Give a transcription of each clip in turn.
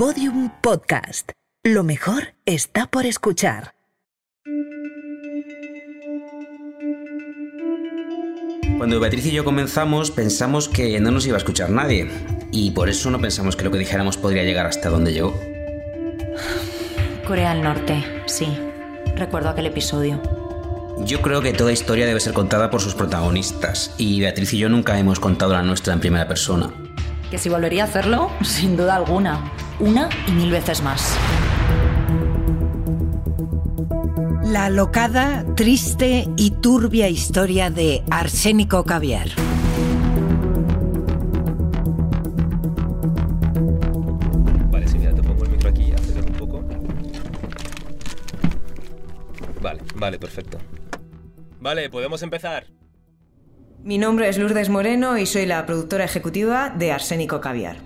Podium Podcast. Lo mejor está por escuchar. Cuando Beatriz y yo comenzamos pensamos que no nos iba a escuchar nadie y por eso no pensamos que lo que dijéramos podría llegar hasta donde llegó. Corea del Norte, sí. Recuerdo aquel episodio. Yo creo que toda historia debe ser contada por sus protagonistas y Beatriz y yo nunca hemos contado la nuestra en primera persona. Que si volvería a hacerlo, sin duda alguna. Una y mil veces más. La locada, triste y turbia historia de Arsénico Caviar. Vale, sí, mira, te pongo el micro aquí, acércate un poco. Vale, vale, perfecto. Vale, podemos empezar. Mi nombre es Lourdes Moreno y soy la productora ejecutiva de Arsénico Caviar.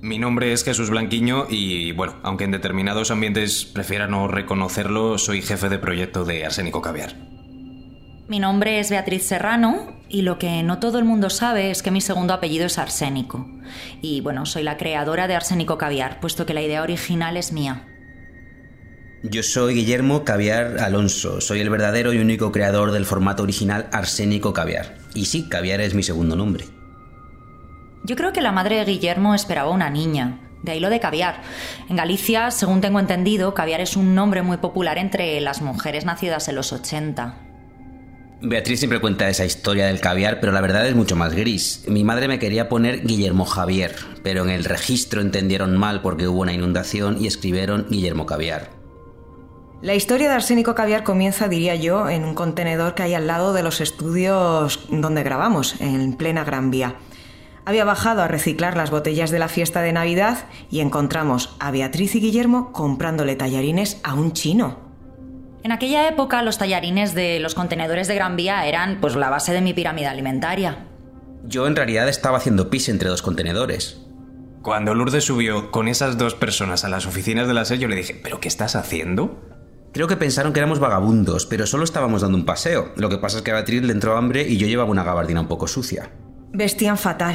Mi nombre es Jesús Blanquiño y, bueno, aunque en determinados ambientes prefiera no reconocerlo, soy jefe de proyecto de Arsénico Caviar. Mi nombre es Beatriz Serrano y lo que no todo el mundo sabe es que mi segundo apellido es Arsénico. Y bueno, soy la creadora de Arsénico Caviar, puesto que la idea original es mía. Yo soy Guillermo Caviar Alonso, soy el verdadero y único creador del formato original Arsénico Caviar. Y sí, Caviar es mi segundo nombre. Yo creo que la madre de Guillermo esperaba una niña. De ahí lo de caviar. En Galicia, según tengo entendido, caviar es un nombre muy popular entre las mujeres nacidas en los 80. Beatriz siempre cuenta esa historia del caviar, pero la verdad es mucho más gris. Mi madre me quería poner Guillermo Javier, pero en el registro entendieron mal porque hubo una inundación y escribieron Guillermo Caviar. La historia de Arsénico Caviar comienza, diría yo, en un contenedor que hay al lado de los estudios donde grabamos, en plena Gran Vía. Había bajado a reciclar las botellas de la fiesta de Navidad y encontramos a Beatriz y Guillermo comprándole tallarines a un chino. En aquella época los tallarines de los contenedores de Gran Vía eran pues la base de mi pirámide alimentaria. Yo en realidad estaba haciendo pis entre dos contenedores. Cuando Lourdes subió con esas dos personas a las oficinas de la SER, yo le dije, ¿pero qué estás haciendo? Creo que pensaron que éramos vagabundos, pero solo estábamos dando un paseo. Lo que pasa es que a Beatriz le entró hambre y yo llevaba una gabardina un poco sucia. Vestían fatal.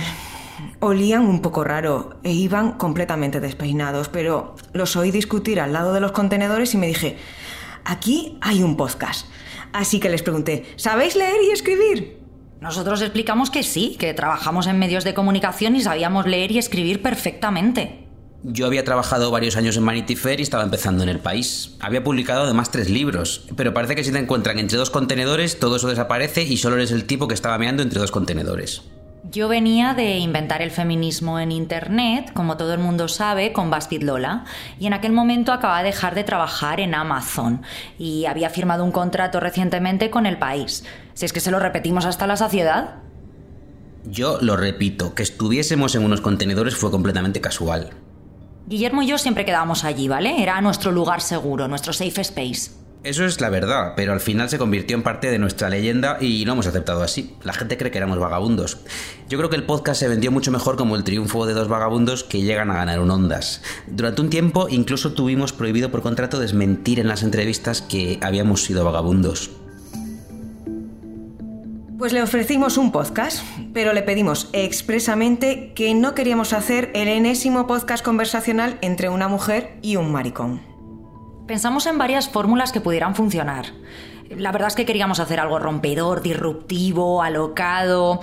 Olían un poco raro e iban completamente despeinados, pero los oí discutir al lado de los contenedores y me dije, aquí hay un podcast. Así que les pregunté, ¿sabéis leer y escribir? Nosotros explicamos que sí, que trabajamos en medios de comunicación y sabíamos leer y escribir perfectamente. Yo había trabajado varios años en Vanity Fair y estaba empezando en el país. Había publicado además tres libros, pero parece que si te encuentran entre dos contenedores, todo eso desaparece y solo eres el tipo que estaba meando entre dos contenedores. Yo venía de inventar el feminismo en Internet, como todo el mundo sabe, con Bastid Lola, y en aquel momento acababa de dejar de trabajar en Amazon y había firmado un contrato recientemente con El País. Si es que se lo repetimos hasta la saciedad. Yo lo repito, que estuviésemos en unos contenedores fue completamente casual. Guillermo y yo siempre quedábamos allí, ¿vale? Era nuestro lugar seguro, nuestro safe space. Eso es la verdad, pero al final se convirtió en parte de nuestra leyenda y lo hemos aceptado así. La gente cree que éramos vagabundos. Yo creo que el podcast se vendió mucho mejor como el triunfo de dos vagabundos que llegan a ganar un Ondas. Durante un tiempo incluso tuvimos prohibido por contrato desmentir en las entrevistas que habíamos sido vagabundos. Pues le ofrecimos un podcast, pero le pedimos expresamente que no queríamos hacer el enésimo podcast conversacional entre una mujer y un maricón. Pensamos en varias fórmulas que pudieran funcionar. La verdad es que queríamos hacer algo rompedor, disruptivo, alocado.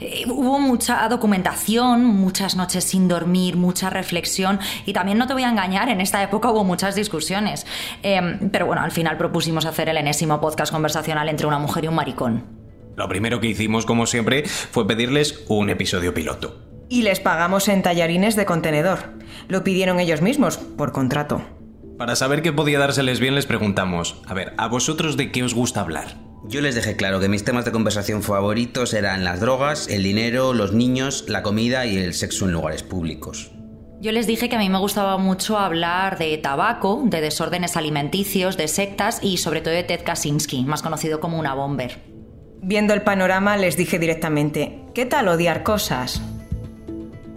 Eh, hubo mucha documentación, muchas noches sin dormir, mucha reflexión y también no te voy a engañar, en esta época hubo muchas discusiones. Eh, pero bueno, al final propusimos hacer el enésimo podcast conversacional entre una mujer y un maricón. Lo primero que hicimos, como siempre, fue pedirles un episodio piloto. Y les pagamos en tallarines de contenedor. Lo pidieron ellos mismos, por contrato. Para saber qué podía dárseles bien les preguntamos, a ver, ¿a vosotros de qué os gusta hablar? Yo les dejé claro que mis temas de conversación favoritos eran las drogas, el dinero, los niños, la comida y el sexo en lugares públicos. Yo les dije que a mí me gustaba mucho hablar de tabaco, de desórdenes alimenticios, de sectas y sobre todo de Ted Kaczynski, más conocido como una bomber. Viendo el panorama les dije directamente, ¿qué tal odiar cosas?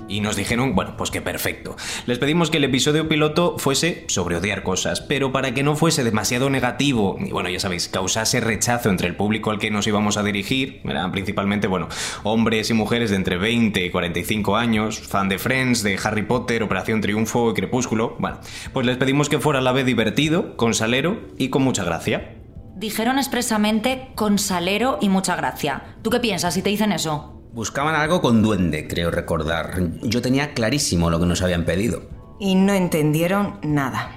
Y nos dijeron, bueno, pues que perfecto. Les pedimos que el episodio piloto fuese sobre odiar cosas, pero para que no fuese demasiado negativo y bueno, ya sabéis, causase rechazo entre el público al que nos íbamos a dirigir, eran principalmente, bueno, hombres y mujeres de entre 20 y 45 años, fan de Friends, de Harry Potter, Operación Triunfo y Crepúsculo, bueno, pues les pedimos que fuera a la vez divertido, con salero y con mucha gracia. Dijeron expresamente con salero y mucha gracia. ¿Tú qué piensas si te dicen eso? Buscaban algo con duende, creo recordar. Yo tenía clarísimo lo que nos habían pedido. Y no entendieron nada.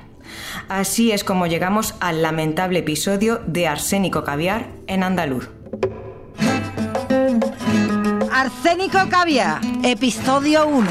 Así es como llegamos al lamentable episodio de Arsénico Caviar en Andaluz. Arsénico Caviar, episodio 1.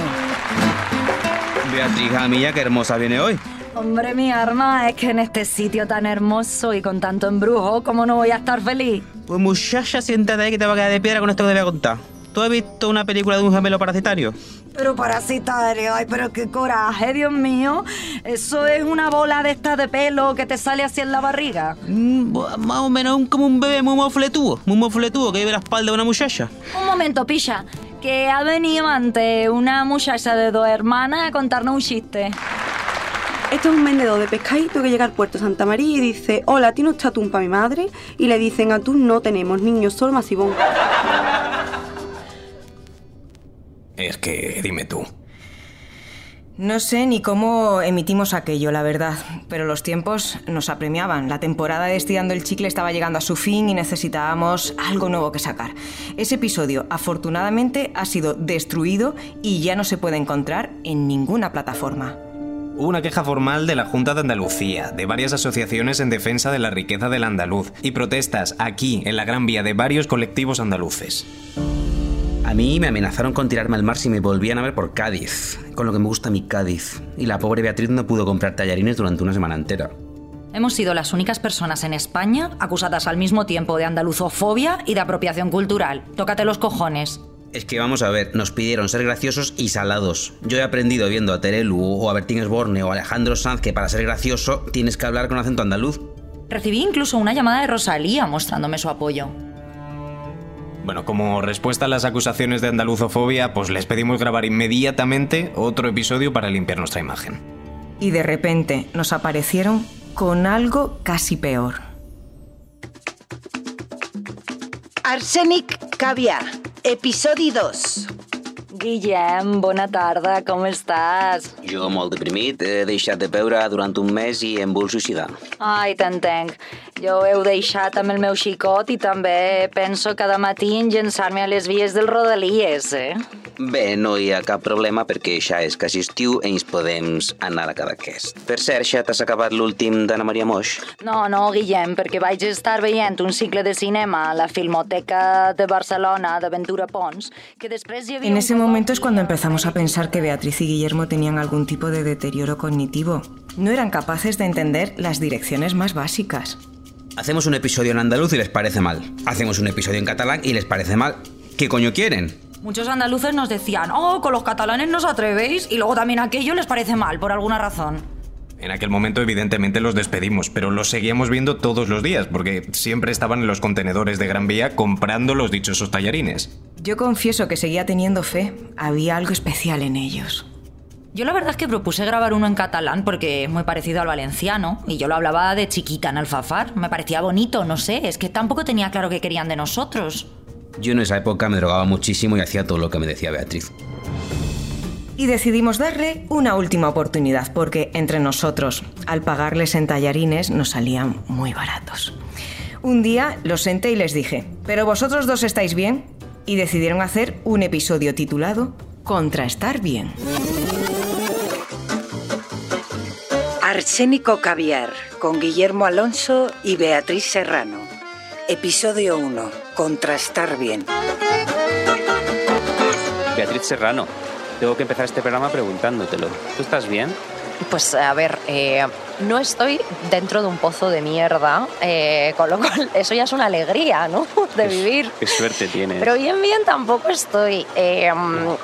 Beatriz Jamilla, qué hermosa viene hoy. Hombre, mi arma, es que en este sitio tan hermoso y con tanto embrujo, ¿cómo no voy a estar feliz? Pues muchacha, siéntate ahí que te va a quedar de piedra con esto que te voy a contar. ¿Tú has visto una película de un gemelo parasitario? Pero parasitario, ay, pero qué coraje, Dios mío. Eso es una bola de esta de pelo que te sale así en la barriga. Mm, más o menos como un bebé muy mofletudo, muy mofletudo que lleve la espalda de una muchacha. Un momento, pilla, que ha venido antes una muchacha de dos hermanas a contarnos un chiste. Esto es un vendedor de pescadito que llega al puerto Santa María y dice, hola, ¿tiene usted atún para mi madre? Y le dicen, atún no tenemos, niños, solo masivón. Es que dime tú. No sé ni cómo emitimos aquello, la verdad, pero los tiempos nos apremiaban. La temporada de Estirando el Chicle estaba llegando a su fin y necesitábamos algo nuevo que sacar. Ese episodio, afortunadamente, ha sido destruido y ya no se puede encontrar en ninguna plataforma. Hubo una queja formal de la Junta de Andalucía, de varias asociaciones en defensa de la riqueza del andaluz y protestas aquí, en la Gran Vía, de varios colectivos andaluces. A mí me amenazaron con tirarme al mar si me volvían a ver por Cádiz, con lo que me gusta mi Cádiz. Y la pobre Beatriz no pudo comprar tallarines durante una semana entera. Hemos sido las únicas personas en España acusadas al mismo tiempo de andaluzofobia y de apropiación cultural. Tócate los cojones. Es que vamos a ver, nos pidieron ser graciosos y salados. Yo he aprendido viendo a Terelu o a Bertín Esborne o a Alejandro Sanz que para ser gracioso tienes que hablar con acento andaluz. Recibí incluso una llamada de Rosalía mostrándome su apoyo. Bueno, como respuesta a las acusaciones de andaluzofobia, pues les pedimos grabar inmediatamente otro episodio para limpiar nuestra imagen. Y de repente nos aparecieron con algo casi peor. Arsenic Caviar, episodi 2. Guillem, bona tarda, com estàs? Jo molt deprimit, he deixat de beure durant un mes i em vull suïcidar. Ai, t'entenc. Jo ho heu deixat amb el meu xicot i també penso cada matí en llançar-me a les vies del Rodalies, eh? Bé, no hi ha cap problema perquè ja és quasi estiu i ens podem anar a Cadaqués. Per cert, ja t'has acabat l'últim d'Anna Maria Moix? No, no, Guillem, perquè vaig estar veient un cicle de cinema a la Filmoteca de Barcelona de Ventura Pons, que després hi havia... En ese momento es cuando empezamos a pensar que Beatriz y Guillermo tenían algún tipo de deterioro cognitivo. No eran capaces de entender las direcciones más básicas. Hacemos un episodio en andaluz y les parece mal. Hacemos un episodio en catalán y les parece mal. ¿Qué coño quieren? Muchos andaluces nos decían, oh, con los catalanes no os atrevéis, y luego también aquello les parece mal, por alguna razón. En aquel momento evidentemente los despedimos, pero los seguíamos viendo todos los días, porque siempre estaban en los contenedores de Gran Vía comprando los dichosos tallarines. Yo confieso que seguía teniendo fe. Había algo especial en ellos. Yo la verdad es que propuse grabar uno en catalán porque es muy parecido al valenciano y yo lo hablaba de chiquita en Alfafar. Me parecía bonito, no sé, es que tampoco tenía claro qué querían de nosotros. Yo en esa época me drogaba muchísimo y hacía todo lo que me decía Beatriz. Y decidimos darle una última oportunidad porque entre nosotros, al pagarles en tallarines, nos salían muy baratos. Un día los senté y les dije, ¿pero vosotros dos estáis bien? Y decidieron hacer un episodio titulado Contra estar bien. Arsénico Caviar, con Guillermo Alonso y Beatriz Serrano. Episodio 1. Contrastar bien. Beatriz Serrano, tengo que empezar este programa preguntándotelo. ¿Tú estás bien? Pues a ver, eh, no estoy dentro de un pozo de mierda, eh, con lo cual eso ya es una alegría, ¿no? De vivir. Qué suerte tienes. Pero bien, bien tampoco estoy. Eh,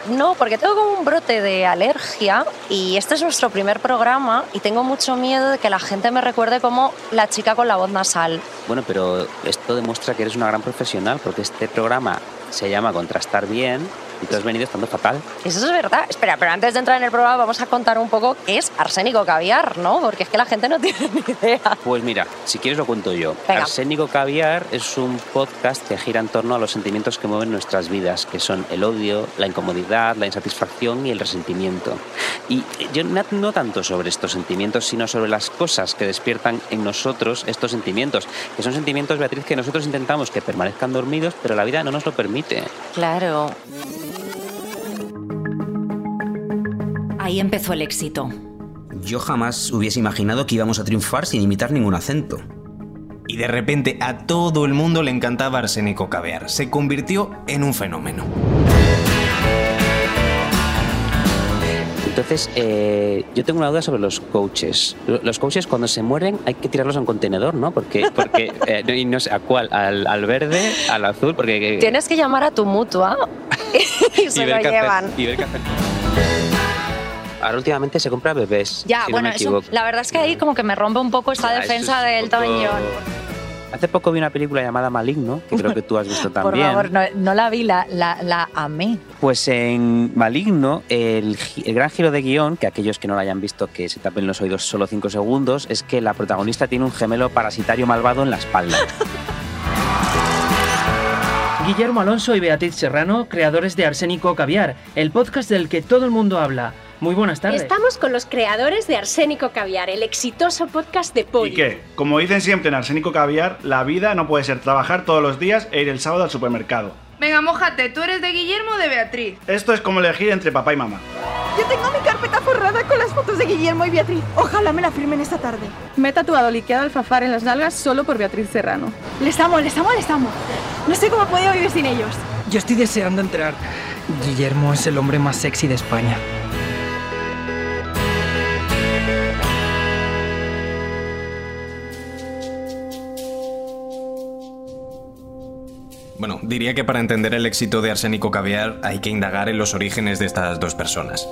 no, porque tengo como un brote de alergia y este es nuestro primer programa y tengo mucho miedo de que la gente me recuerde como la chica con la voz nasal. Bueno, pero esto demuestra que eres una gran profesional porque este programa se llama Contrastar Bien Y tú has venido estando fatal. Eso es verdad. Espera, pero antes de entrar en el programa vamos a contar un poco qué es arsénico caviar, ¿no? Porque es que la gente no tiene ni idea. Pues mira, si quieres lo cuento yo. Venga. Arsénico Caviar es un podcast que gira en torno a los sentimientos que mueven nuestras vidas, que son el odio, la incomodidad, la insatisfacción y el resentimiento. Y yo no, no tanto sobre estos sentimientos, sino sobre las cosas que despiertan en nosotros estos sentimientos, que son sentimientos, Beatriz, que nosotros intentamos que permanezcan dormidos, pero la vida no nos lo permite. Claro. Ahí empezó el éxito. Yo jamás hubiese imaginado que íbamos a triunfar sin imitar ningún acento. Y de repente a todo el mundo le encantaba Arsénico Caviar. Se convirtió en un fenómeno. Entonces, eh, yo tengo una duda sobre los coaches. Lo- Los coaches cuando se mueren hay que tirarlos a un contenedor, ¿no? Porque, porque eh, no- y no sé a cuál, al, al verde, al azul, porque... Tienes que llamar a tu mutua y se lo ver qué hacer, llevan. y ver qué hacer. Ahora últimamente se compra bebés. Ya, si bueno, no me eso, la verdad es que ahí como que me rompe un poco esta Ya, defensa es del poco-. Hace poco vi una película llamada Maligno, que creo que tú has visto Por también. favor, no, no la vi, la, la, la amé. Pues en Maligno, el, el gran giro de guion, que aquellos que no lo hayan visto que se tapen los oídos solo 5 segundos, es que la protagonista tiene un gemelo parasitario malvado en la espalda. Guillermo Alonso y Beatriz Serrano, creadores de Arsénico Caviar, el podcast del que todo el mundo habla. Muy buenas tardes. Estamos con los creadores de Arsénico Caviar, el exitoso podcast de Poli. ¿Y qué? Como dicen siempre en Arsénico Caviar, la vida no puede ser trabajar todos los días e ir el sábado al supermercado. Venga, mojate, ¿tú eres de Guillermo o de Beatriz? Esto es como elegir entre papá y mamá. Yo tengo mi carpeta forrada con las fotos de Guillermo y Beatriz. Ojalá me la firmen esta tarde. Me he tatuado liqueado alfafar en las nalgas solo por Beatriz Serrano. Les amo, les amo, les amo. No sé cómo he podido vivir sin ellos. Yo estoy deseando entrar. Guillermo es el hombre más sexy de España. Bueno, diría que para entender el éxito de Arsénico Caviar hay que indagar en los orígenes de estas dos personas.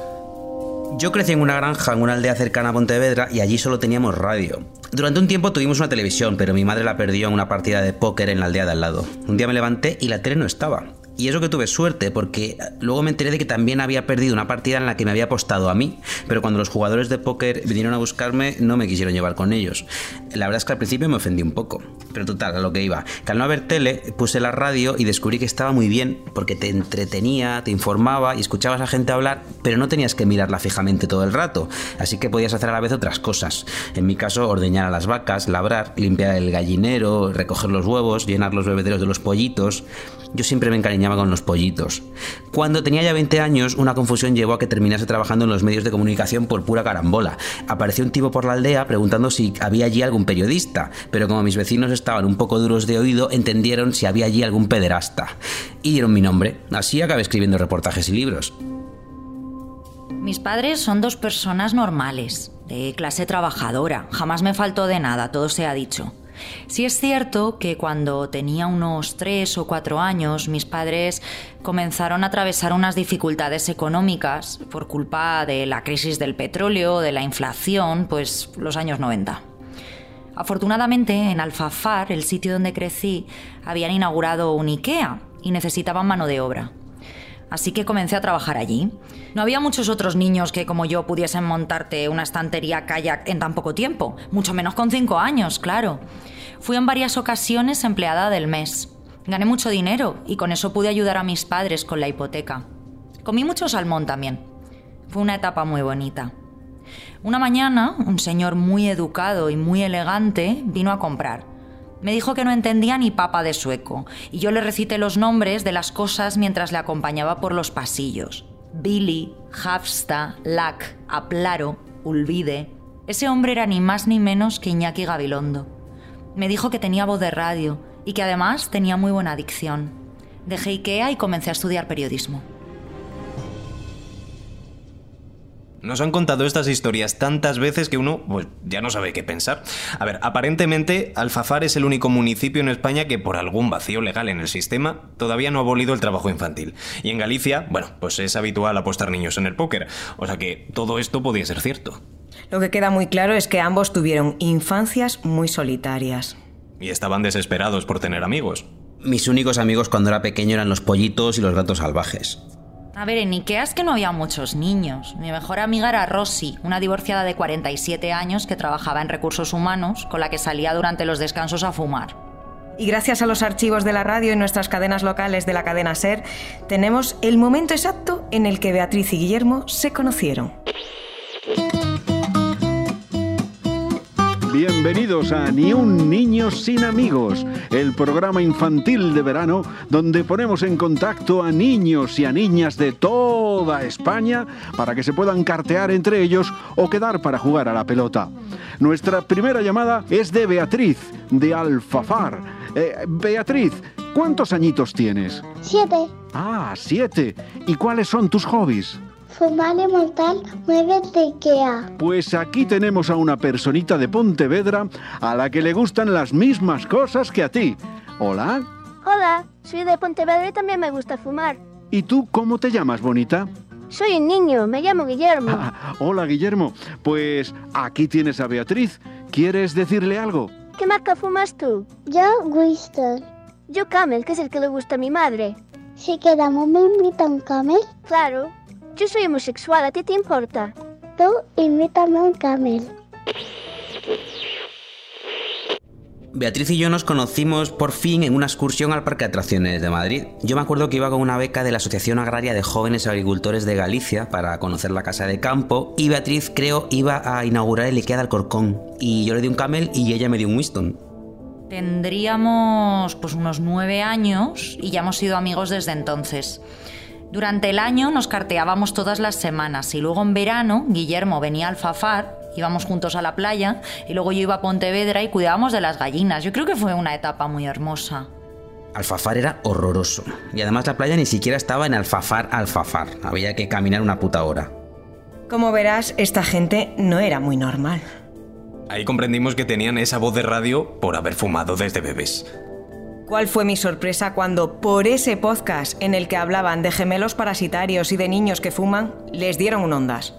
Yo crecí en una granja en una aldea cercana a Pontevedra y allí solo teníamos radio. Durante un tiempo tuvimos una televisión, pero mi madre la perdió en una partida de póker en la aldea de al lado. Un día me levanté y la tele no estaba. Y eso que tuve suerte, porque luego me enteré de que también había perdido una partida en la que me había apostado a mí, pero cuando los jugadores de póker vinieron a buscarme no me quisieron llevar con ellos. La verdad es que al principio me ofendí un poco, pero total, a lo que iba. Que al no haber tele, puse la radio y descubrí que estaba muy bien, porque te entretenía, te informaba y escuchabas a gente hablar, pero no tenías que mirarla fijamente todo el rato, así que podías hacer a la vez otras cosas. En mi caso, ordeñar a las vacas, labrar, limpiar el gallinero, recoger los huevos, llenar los bebederos de los pollitos. Yo siempre me con los pollitos. Cuando tenía ya 20 años, una confusión llevó a que terminase trabajando en los medios de comunicación por pura carambola. Apareció un tipo por la aldea preguntando si había allí algún periodista, pero como mis vecinos estaban un poco duros de oído, entendieron si había allí algún pederasta. Y dieron mi nombre. Así acabé escribiendo reportajes y libros. Mis padres son dos personas normales, de clase trabajadora. Jamás me faltó de nada, todo se ha dicho. Sí es cierto que cuando tenía unos tres o cuatro años, mis padres comenzaron a atravesar unas dificultades económicas por culpa de la crisis del petróleo, de la inflación, pues los años 90. Afortunadamente, en Alfafar, el sitio donde crecí, habían inaugurado un IKEA y necesitaban mano de obra. Así que comencé a trabajar allí. No había muchos otros niños que, como yo, pudiesen montarte una estantería kayak en tan poco tiempo, mucho menos con cinco años, claro. Fui en varias ocasiones empleada del mes. Gané mucho dinero y con eso pude ayudar a mis padres con la hipoteca. Comí mucho salmón también. Fue una etapa muy bonita. Una mañana, un señor muy educado y muy elegante vino a comprar. Me dijo que no entendía ni papa de sueco, y yo le recité los nombres de las cosas mientras le acompañaba por los pasillos. Billy, Hafsta, Lack, Aplaro, Ulvide. Ese hombre era ni más ni menos que Iñaki Gabilondo. Me dijo que tenía voz de radio y que además tenía muy buena dicción. Dejé IKEA y comencé a estudiar periodismo. Nos han contado estas historias tantas veces que uno pues, ya no sabe qué pensar. A ver, aparentemente Alfafar es el único municipio en España que por algún vacío legal en el sistema todavía no ha abolido el trabajo infantil. Y en Galicia, bueno, pues es habitual apostar niños en el póker. O sea que todo esto podía ser cierto. Lo que queda muy claro es que ambos tuvieron infancias muy solitarias. Y estaban desesperados por tener amigos. Mis únicos amigos cuando era pequeño eran los pollitos y los gatos salvajes. A ver, en Ikea es que no había muchos niños. Mi mejor amiga era Rosy, una divorciada de 47 años que trabajaba en recursos humanos, con la que salía durante los descansos a fumar. Y gracias a los archivos de la radio y nuestras cadenas locales de la cadena SER, tenemos el momento exacto en el que Beatriz y Guillermo se conocieron. Bienvenidos a Ni un niño sin amigos, el programa infantil de verano donde ponemos en contacto a niños y a niñas de toda España para que se puedan cartear entre ellos o quedar para jugar a la pelota. Nuestra primera llamada es de Beatriz, de Alfafar. Eh, Beatriz, ¿cuántos añitos tienes? Siete. Ah, siete. ¿Y cuáles son tus hobbies? Fumar y montar muebles de Ikea. Pues aquí tenemos a una personita de Pontevedra a la que le gustan las mismas cosas que a ti. Hola. Hola, soy de Pontevedra y también me gusta fumar. ¿Y tú cómo te llamas, bonita? Soy un niño, me llamo Guillermo. Ah, hola, Guillermo. Pues aquí tienes a Beatriz. ¿Quieres decirle algo? ¿Qué marca fumas tú? Yo, Winston. Yo, Camel, que es el que le gusta a mi madre. Si quedamos, me invita un Camel. Claro. Yo soy homosexual, ¿a ti te importa? Tú invítame a un Camel. Beatriz y yo nos conocimos por fin en una excursión al Parque de Atracciones de Madrid. Yo me acuerdo que iba con una beca de la Asociación Agraria de Jóvenes Agricultores de Galicia para conocer la casa de campo y Beatriz creo iba a inaugurar el Ikea de Alcorcón y yo le di un camel y ella me dio un Winston. Tendríamos pues unos nueve años y ya hemos sido amigos desde entonces. Durante el año nos carteábamos todas las semanas y luego en verano Guillermo venía al Fafar, íbamos juntos a la playa y luego yo iba a Pontevedra y cuidábamos de las gallinas. Yo creo que fue una etapa muy hermosa. Alfafar era horroroso y además la playa ni siquiera estaba en Alfafar Alfafar, había que caminar una puta hora. Como verás, esta gente no era muy normal. Ahí comprendimos que tenían esa voz de radio por haber fumado desde bebés. ¿Cuál fue mi sorpresa cuando, por ese podcast en el que hablaban de gemelos parasitarios y de niños que fuman, les dieron un ondas?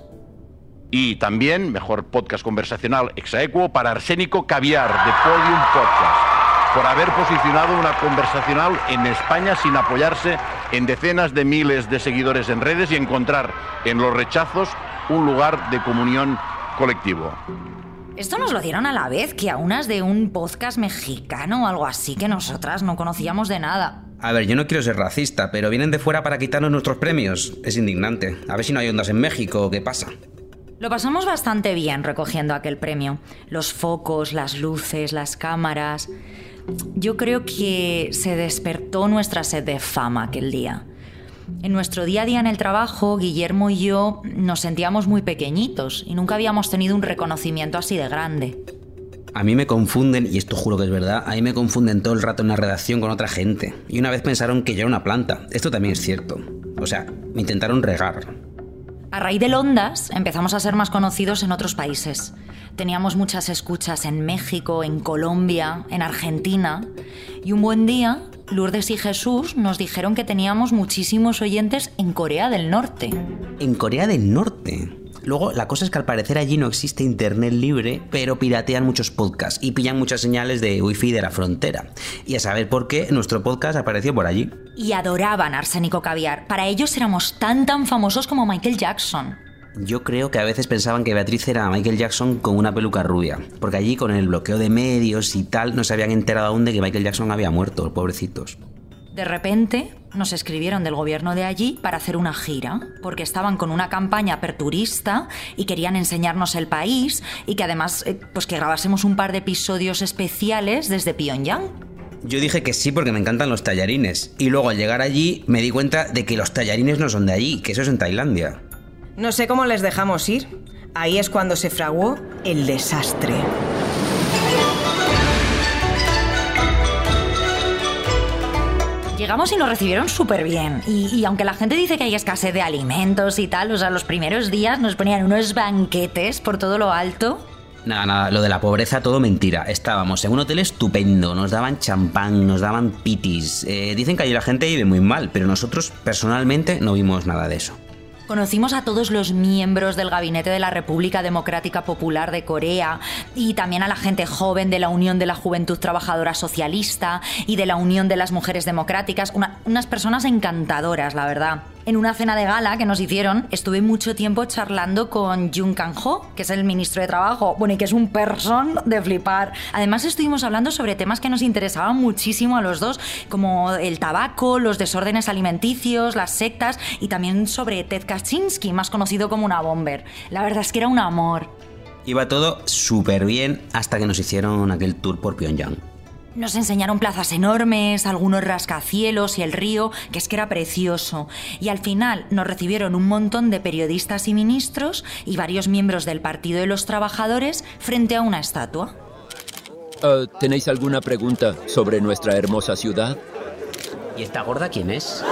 Y también, mejor podcast conversacional exaequo para Arsénico Caviar, de Podium Podcast, por haber posicionado una conversacional en España sin apoyarse en decenas de miles de seguidores en redes y encontrar en los rechazos un lugar de comunión colectivo. Esto nos lo dieron a la vez que a unas de un podcast mexicano o algo así que nosotras no conocíamos de nada. A ver, yo no quiero ser racista, pero vienen de fuera para quitarnos nuestros premios. Es indignante. A ver si no hay ondas en México o qué pasa. Lo pasamos bastante bien recogiendo aquel premio. Los focos, las luces, las cámaras. Yo creo que se despertó nuestra sed de fama aquel día. En nuestro día a día en el trabajo, Guillermo y yo nos sentíamos muy pequeñitos y nunca habíamos tenido un reconocimiento así de grande. A mí me confunden, y esto juro que es verdad, a mí me confunden todo el rato en la redacción con otra gente. Y una vez pensaron que yo era una planta. Esto también es cierto. O sea, me intentaron regar. A raíz del Ondas empezamos a ser más conocidos en otros países. Teníamos muchas escuchas en México, en Colombia, en Argentina. Y un buen día, Lourdes y Jesús nos dijeron que teníamos muchísimos oyentes en Corea del Norte. En Corea del Norte. Luego, la cosa es que al parecer allí no existe internet libre, pero piratean muchos podcasts y pillan muchas señales de wifi de la frontera. Y a saber por qué nuestro podcast apareció por allí. Y adoraban Arsénico Caviar. Para ellos éramos tan tan famosos como Michael Jackson. Yo creo que a veces pensaban que Beatriz era Michael Jackson con una peluca rubia, porque allí con el bloqueo de medios y tal no se habían enterado aún de que Michael Jackson había muerto, pobrecitos. De repente nos escribieron del gobierno de allí para hacer una gira, porque estaban con una campaña aperturista y querían enseñarnos el país y que además eh, pues que grabásemos un par de episodios especiales desde Pyongyang. Yo dije que sí porque me encantan los tallarines. Y luego al llegar allí me di cuenta de que los tallarines no son de allí, que eso es en Tailandia. No sé cómo les dejamos ir. Ahí es cuando se fraguó el desastre. Llegamos y nos recibieron súper bien. Y, y, aunque la gente dice que hay escasez de alimentos y tal, o sea, los primeros días nos ponían unos banquetes por todo lo alto. Nada, nada, lo de la pobreza todo mentira. Estábamos en un hotel estupendo, nos daban champán, nos daban pitis. Eh, dicen que allí la gente vive muy mal, pero nosotros personalmente no vimos nada de eso. Conocimos a todos los miembros del gabinete de la República Democrática Popular de Corea y también a la gente joven de la Unión de la Juventud Trabajadora Socialista y de la Unión de las Mujeres Democráticas, una, unas personas encantadoras, la verdad. En una cena de gala que nos hicieron, estuve mucho tiempo charlando con Jun Kang-ho, que es el ministro de Trabajo, bueno, y que es un person de flipar. Además, estuvimos hablando sobre temas que nos interesaban muchísimo a los dos, como el tabaco, los desórdenes alimenticios, las sectas y también sobre Ted Kaczynski, más conocido como una bomber. La verdad es que era un amor. Iba todo súper bien hasta que nos hicieron aquel tour por Pyongyang. Nos enseñaron plazas enormes, algunos rascacielos y el río, que es que era precioso. Y al final nos recibieron un montón de periodistas y ministros y varios miembros del Partido de los Trabajadores frente a una estatua. Uh, ¿Tenéis alguna pregunta sobre nuestra hermosa ciudad? ¿Y esta gorda quién es?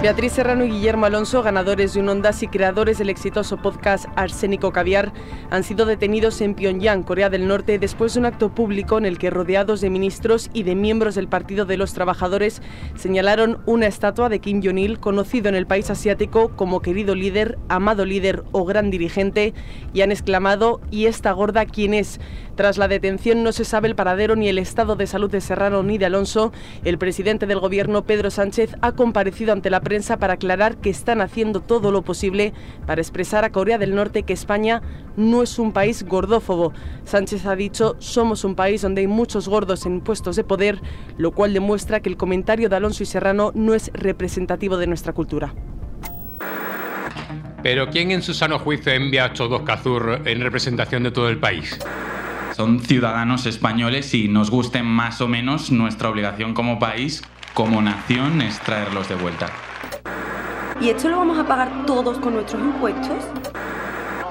Beatriz Serrano y Guillermo Alonso, ganadores de un Ondas y creadores del exitoso podcast Arsénico Caviar, han sido detenidos en Pyongyang, Corea del Norte, después de un acto público en el que, rodeados de ministros y de miembros del Partido de los Trabajadores, señalaron una estatua de Kim Jong-il, conocido en el país asiático como querido líder, amado líder o gran dirigente, y han exclamado: ¿Y esta gorda quién es? Tras la detención no se sabe el paradero ni el estado de salud de Serrano ni de Alonso. El presidente del gobierno, Pedro Sánchez, ha comparecido ante la prensa para aclarar que están haciendo todo lo posible para expresar a Corea del Norte que España no es un país gordófobo. Sánchez ha dicho, somos un país donde hay muchos gordos en puestos de poder, lo cual demuestra que el comentario de Alonso y Serrano no es representativo de nuestra cultura. Pero ¿quién en su sano juicio envía a Chodos Cazur en representación de todo el país? Son ciudadanos españoles y nos guste más o menos nuestra obligación como país, como nación, es traerlos de vuelta. ¿Y esto lo vamos a pagar todos con nuestros impuestos?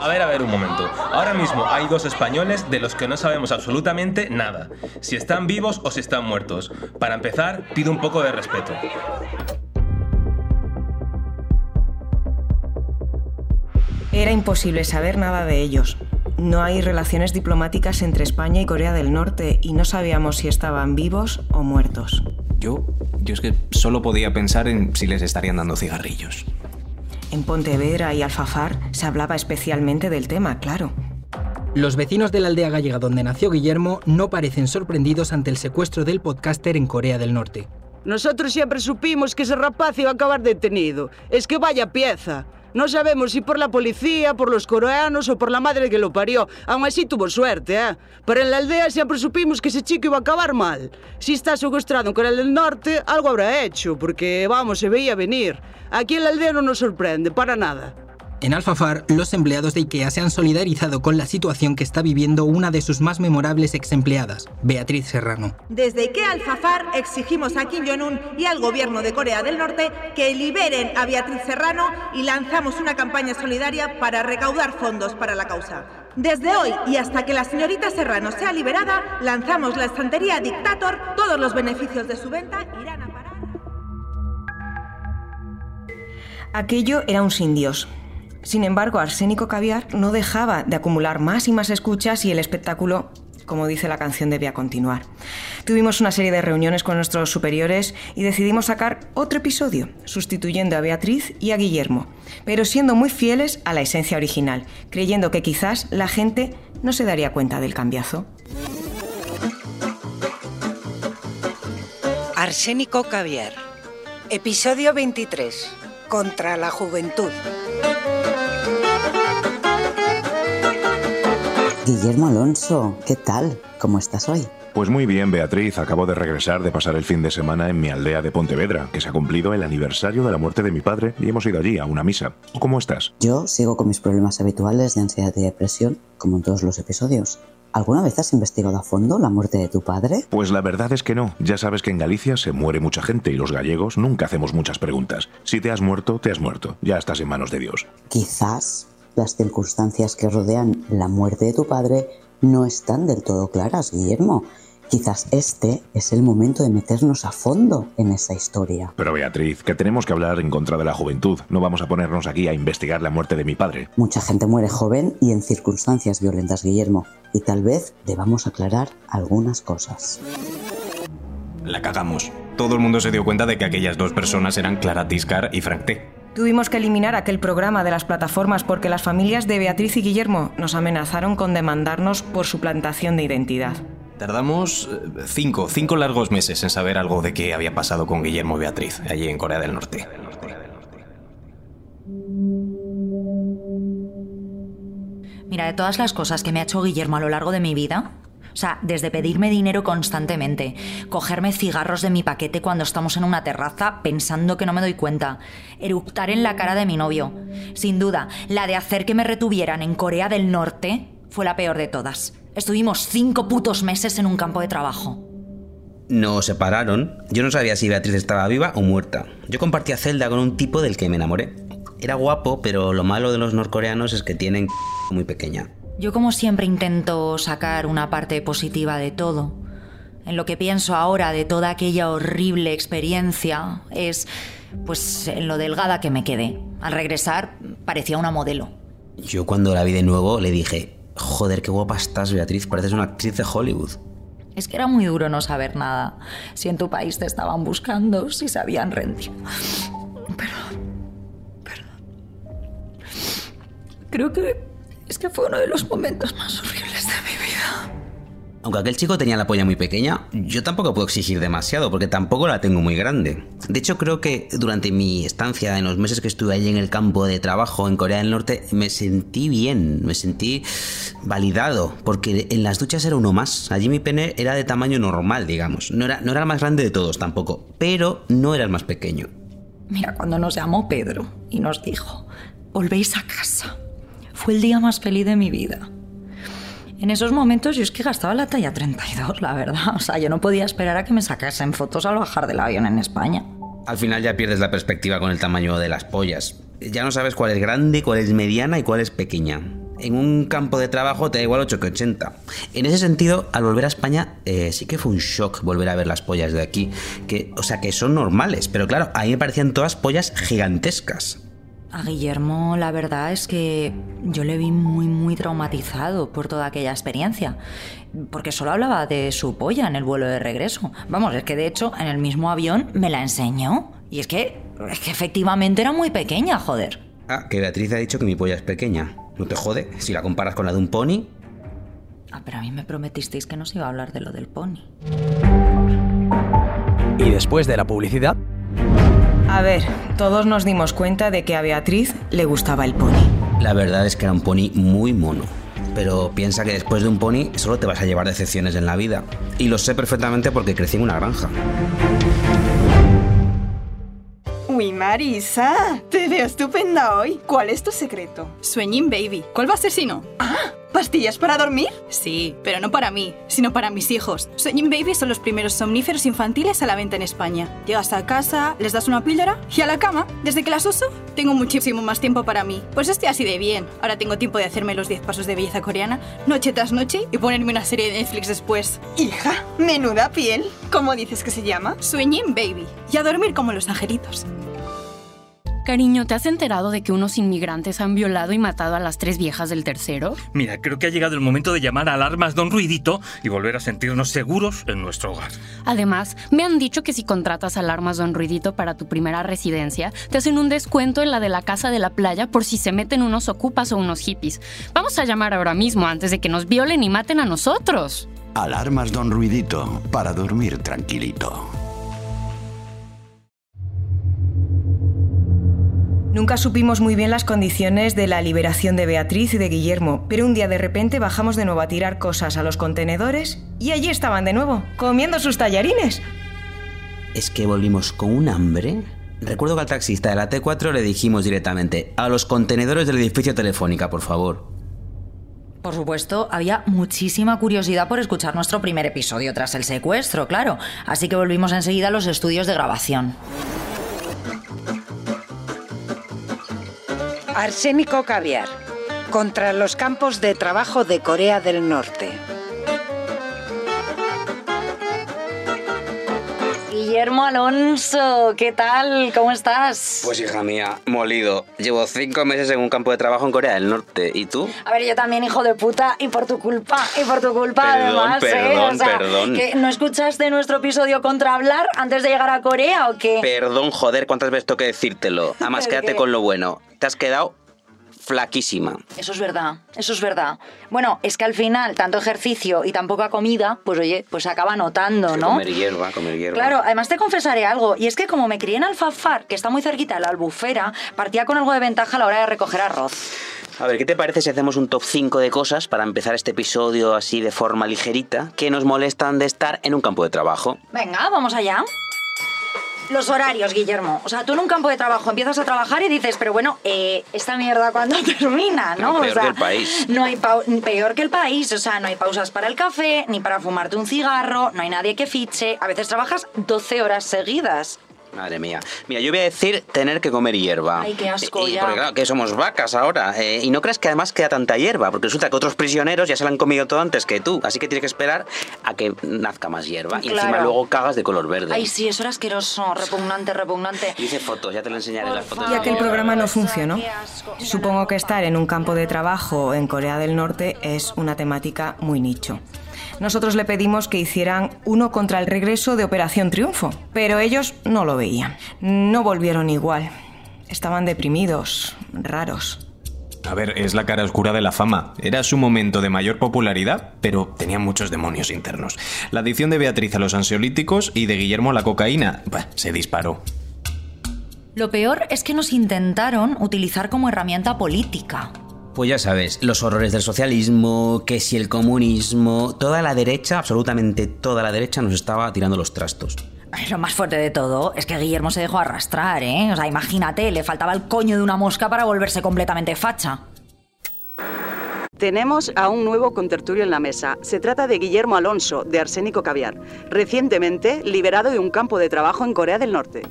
A ver, a ver, un momento. Ahora mismo hay dos españoles de los que no sabemos absolutamente nada. Si están vivos o si están muertos. Para empezar, pido un poco de respeto. Era imposible saber nada de ellos. No hay relaciones diplomáticas entre España y Corea del Norte y no sabíamos si estaban vivos o muertos. Yo, yo es que solo podía pensar en si les estarían dando cigarrillos. En Pontevedra y Alfafar se hablaba especialmente del tema, claro. Los vecinos de la aldea gallega donde nació Guillermo no parecen sorprendidos ante el secuestro del podcaster en Corea del Norte. Nosotros siempre supimos que ese rapaz iba a acabar detenido. Es que vaya pieza. No sabemos si por la policía, por los coreanos o por la madre que lo parió. Aún así tuvo suerte, ¿eh? Pero en la aldea siempre supimos que ese chico iba a acabar mal. Si está secuestrado en Corea del Norte, algo habrá hecho, porque, vamos, se veía venir. Aquí en la aldea no nos sorprende, para nada. En Alfafar, los empleados de IKEA se han solidarizado con la situación que está viviendo una de sus más memorables ex empleadas, Beatriz Serrano. Desde IKEA Alfafar exigimos a Kim Jong-un y al gobierno de Corea del Norte que liberen a Beatriz Serrano y lanzamos una campaña solidaria para recaudar fondos para la causa. Desde hoy y hasta que la señorita Serrano sea liberada, lanzamos la estantería Dictator. Todos los beneficios de su venta irán a parar. Aquello era un sin Dios. Sin embargo, Arsénico Caviar no dejaba de acumular más y más escuchas y el espectáculo, como dice la canción, debía continuar. Tuvimos una serie de reuniones con nuestros superiores y decidimos sacar otro episodio, sustituyendo a Beatriz y a Guillermo, pero siendo muy fieles a la esencia original, creyendo que quizás la gente no se daría cuenta del cambiazo. Arsénico Caviar. Episodio 23. Contra la juventud. Guillermo Alonso, ¿qué tal? ¿Cómo estás hoy? Pues muy bien, Beatriz. Acabo de regresar de pasar el fin de semana en mi aldea de Pontevedra, que se ha cumplido el aniversario de la muerte de mi padre y hemos ido allí a una misa. ¿Cómo estás? Yo sigo con mis problemas habituales de ansiedad y depresión, como en todos los episodios. ¿Alguna vez has investigado a fondo la muerte de tu padre? Pues la verdad es que no. Ya sabes que en Galicia se muere mucha gente y los gallegos nunca hacemos muchas preguntas. Si te has muerto, te has muerto. Ya estás en manos de Dios. Quizás las circunstancias que rodean la muerte de tu padre no están del todo claras, Guillermo. Quizás este es el momento de meternos a fondo en esa historia. Pero Beatriz, que tenemos que hablar en contra de la juventud. No vamos a ponernos aquí a investigar la muerte de mi padre. Mucha gente muere joven y en circunstancias violentas, Guillermo. Y tal vez debamos aclarar algunas cosas. La cagamos. Todo el mundo se dio cuenta de que aquellas dos personas eran Clara Tiscar y Frank T. Tuvimos que eliminar aquel programa de las plataformas porque las familias de Beatriz y Guillermo nos amenazaron con demandarnos por suplantación de identidad. Tardamos eh, cinco, cinco largos meses en saber algo de qué había pasado con Guillermo y Beatriz, allí en Corea del Norte. Mira, de todas las cosas que me ha hecho Guillermo a lo largo de mi vida, o sea, desde pedirme dinero constantemente, cogerme cigarros de mi paquete cuando estamos en una terraza pensando que no me doy cuenta, eructar en la cara de mi novio. Sin duda, la de hacer que me retuvieran en Corea del Norte fue la peor de todas. Estuvimos cinco putos meses en un campo de trabajo. Nos separaron. Yo no sabía si Beatriz estaba viva o muerta. Yo compartía celda con un tipo del que me enamoré. Era guapo, pero lo malo de los norcoreanos es que tienen muy pequeña. Yo como siempre intento sacar una parte positiva de todo. En lo que pienso ahora de toda aquella horrible experiencia es pues en lo delgada que me quedé. Al regresar parecía una modelo. Yo cuando la vi de nuevo le dije, joder, qué guapa estás Beatriz, pareces una actriz de Hollywood. Es que era muy duro no saber nada. Si en tu país te estaban buscando, si se habían rendido. Perdón. Perdón. Creo que es que fue uno de los momentos más horribles de mi vida. Aunque aquel chico tenía la polla muy pequeña, yo tampoco puedo exigir demasiado, porque tampoco la tengo muy grande. De hecho, creo que durante mi estancia, en los meses que estuve allí en el campo de trabajo en Corea del Norte, me sentí bien, me sentí validado, porque en las duchas era uno más. Allí mi pene era de tamaño normal, digamos. No era, no era el más grande de todos tampoco, pero no era el más pequeño. Mira, cuando nos llamó Pedro y nos dijo, volvéis a casa fue el día más feliz de mi vida. En esos momentos yo es que gastaba la talla 32, la verdad. O sea, yo no podía esperar a que me sacasen fotos al bajar del avión en España. Al final ya pierdes la perspectiva con el tamaño de las pollas. Ya no sabes cuál es grande, cuál es mediana y cuál es pequeña. En un campo de trabajo te da igual 8 que 80. En ese sentido, al volver a España, eh, sí que fue un shock volver a ver las pollas de aquí. Que, o sea, que son normales, pero claro, a mí me parecían todas pollas gigantescas. A Guillermo la verdad es que yo le vi muy muy traumatizado por toda aquella experiencia, porque solo hablaba de su polla en el vuelo de regreso. Vamos, es que de hecho en el mismo avión me la enseñó. Y es que, es que efectivamente era muy pequeña, joder. Ah, que Beatriz ha dicho que mi polla es pequeña. No te jode, si la comparas con la de un pony. Ah, pero a mí me prometisteis que no se iba a hablar de lo del pony. Y después de la publicidad, a ver, todos nos dimos cuenta de que a Beatriz le gustaba el pony. La verdad es que era un pony muy mono. Pero piensa que después de un pony solo te vas a llevar decepciones en la vida. Y lo sé perfectamente porque crecí en una granja. Uy, Marisa, te veo estupenda hoy. ¿Cuál es tu secreto? Sueñin Baby. ¿Cuál va a ser si no? Ah, ¿pastillas para dormir? Sí, pero no para mí, sino para mis hijos. Sueñin Baby son los primeros somníferos infantiles a la venta en España. Llegas a casa, les das una píldora y a la cama. Desde que las uso, tengo muchísimo más tiempo para mí. Pues estoy así de bien. Ahora tengo tiempo de hacerme los 10 pasos de belleza coreana, noche tras noche, y ponerme una serie de Netflix después. Hija, menuda piel. ¿Cómo dices que se llama? Sueñin Baby. Y a dormir como los angelitos. Cariño, ¿te has enterado de que unos inmigrantes han violado y matado a las tres viejas del tercero? Mira, creo que ha llegado el momento de llamar a alarmas Don Ruidito y volver a sentirnos seguros en nuestro hogar. Además, me han dicho que si contratas alarmas Don Ruidito para tu primera residencia, te hacen un descuento en la de la casa de la playa por si se meten unos ocupas o unos hippies. Vamos a llamar ahora mismo antes de que nos violen y maten a nosotros. Alarmas Don Ruidito para dormir tranquilito. Nunca supimos muy bien las condiciones de la liberación de Beatriz y de Guillermo, pero un día de repente bajamos de nuevo a tirar cosas a los contenedores y allí estaban de nuevo, comiendo sus tallarines. Es que volvimos con un hambre. Recuerdo que al taxista de la T4 le dijimos directamente, a los contenedores del edificio Telefónica, por favor. Por supuesto, había muchísima curiosidad por escuchar nuestro primer episodio tras el secuestro, claro, así que volvimos enseguida a los estudios de grabación. Arsénico Caviar. Contra los campos de trabajo de Corea del Norte. Guillermo Alonso, ¿qué tal? ¿Cómo estás? Pues hija mía, molido. Llevo cinco meses en un campo de trabajo en Corea del Norte. ¿Y tú? A ver, yo también, hijo de puta, y por tu culpa, y por tu culpa Perdón, además, ¿eh? perdón, O sea, perdón. ¿que ¿No escuchaste nuestro episodio contra hablar antes de llegar a Corea o qué? Perdón, joder, ¿cuántas veces tengo que decírtelo? Además, ¿El quédate qué? con lo bueno. Te has quedado flaquísima. Eso es verdad, eso es verdad. Bueno, es que al final, tanto ejercicio y tan poca comida, pues oye, pues se acaba notando, Que ¿no? Comer hierba, comer hierba. Claro, además te confesaré algo, y es que como me crié en Alfafar, que está muy cerquita de la albufera, partía con algo de ventaja a la hora de recoger arroz. A ver, ¿qué te parece si hacemos un top 5 de cosas para empezar este episodio así de forma ligerita que nos molestan de estar en un campo de trabajo? Venga, vamos allá. Los horarios, Guillermo. O sea, tú en un campo de trabajo empiezas a trabajar y dices, pero bueno, eh, esta mierda cuando termina, ¿no? No, O peor sea, que el país. No hay peor que el país. O sea, no hay pausas para el café, ni para fumarte un cigarro, no hay nadie que fiche. A veces trabajas 12 horas seguidas. Madre mía. Mira, yo voy a decir tener que comer hierba. Ay, qué asco Y- ya. Porque claro, que somos vacas ahora. eh, y no creas que además queda tanta hierba, porque resulta que otros prisioneros ya se la han comido todo antes que tú. Así que tienes que esperar a que nazca más hierba. Y encima Claro. luego cagas de color verde. Ay, sí, eso era asqueroso, repugnante, repugnante. Hice fotos, ya te lo enseñaré las fotos. Ya que el programa no funcionó, supongo que estar en un campo de trabajo en Corea del Norte es una temática muy nicho. Nosotros le pedimos que hicieran uno contra el regreso de Operación Triunfo, pero ellos no lo veían. No volvieron igual. Estaban deprimidos, raros. A ver, es la cara oscura de la fama. Era su momento de mayor popularidad, pero tenía muchos demonios internos. La adicción de Beatriz a los ansiolíticos y de Guillermo a la cocaína bah, se disparó. Lo peor es que nos intentaron utilizar como herramienta política. Pues ya sabes, los horrores del socialismo, que si el comunismo, toda la derecha, absolutamente toda la derecha nos estaba tirando los trastos. Lo más fuerte de todo es que Guillermo se dejó arrastrar, ¿eh? O sea, imagínate, le faltaba el coño de una mosca para volverse completamente facha. Tenemos a un nuevo contertulio en la mesa. Se trata de Guillermo Alonso, de Arsénico Caviar, recientemente liberado de un campo de trabajo en Corea del Norte.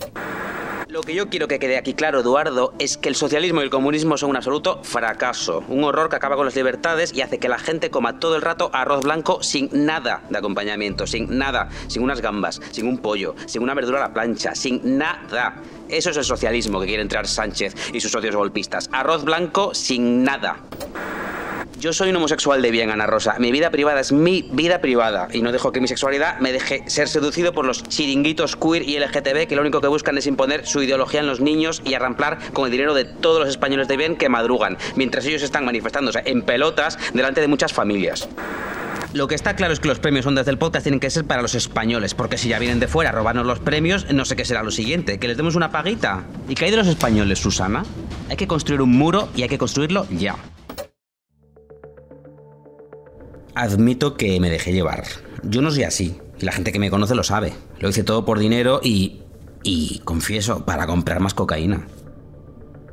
Lo que yo quiero que quede aquí claro, Eduardo, es que el socialismo y el comunismo son un absoluto fracaso. Un horror que acaba con las libertades y hace que la gente coma todo el rato arroz blanco sin nada de acompañamiento, sin nada, sin unas gambas, sin un pollo, sin una verdura a la plancha, sin nada. Eso es el socialismo que quiere entrar Sánchez y sus socios golpistas. Arroz blanco sin nada. Yo soy un homosexual de bien, Ana Rosa. Mi vida privada es mi vida privada y no dejo que mi sexualidad me deje ser seducido por los chiringuitos queer y LGTB que lo único que buscan es imponer su ideología en los niños y arramplar con el dinero de todos los españoles de bien que madrugan, mientras ellos están manifestándose en pelotas delante de muchas familias. Lo que está claro es que los premios Ondas del Podcast tienen que ser para los españoles, porque si ya vienen de fuera a robarnos los premios, no sé qué será lo siguiente, que les demos una paguita. ¿Y qué hay de los españoles, Susana? Hay que construir un muro y hay que construirlo ya. Admito que me dejé llevar. Yo no soy así, y la gente que me conoce lo sabe. Lo hice todo por dinero y... y, confieso, para comprar más cocaína.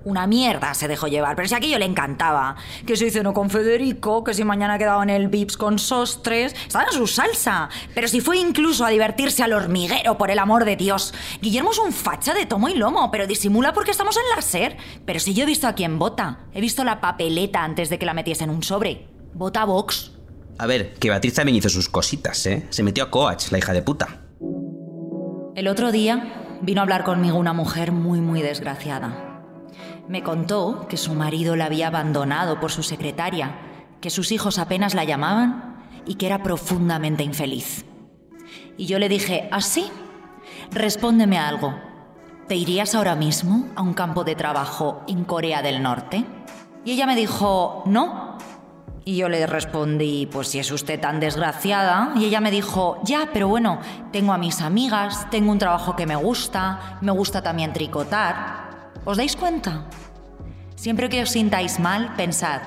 Una mierda se dejó llevar, pero si aquello le encantaba. Que se cenó con Federico, que si mañana quedaba en el Vips con Sostres. Estaba en su salsa. Pero si fue incluso a divertirse al hormiguero, por el amor de Dios. Guillermo es un facha de tomo y lomo, pero disimula porque estamos en la SER. Pero si yo he visto a quién vota. He visto la papeleta antes de que la metiese en un sobre. Vota Vox. A ver, que Beatriz también hizo sus cositas, ¿eh? Se metió a Coach, la hija de puta. El otro día vino a hablar conmigo una mujer muy, muy desgraciada. Me contó que su marido la había abandonado por su secretaria, que sus hijos apenas la llamaban y que era profundamente infeliz. Y yo le dije, ¿así? Respóndeme a algo. ¿Te irías ahora mismo a un campo de trabajo en Corea del Norte? Y ella me dijo, no. Y yo le respondí, pues si es usted tan desgraciada. Y ella me dijo, ya, pero bueno, tengo a mis amigas, tengo un trabajo que me gusta, me gusta también tricotar. ¿Os dais cuenta? Siempre que os sintáis mal, pensad,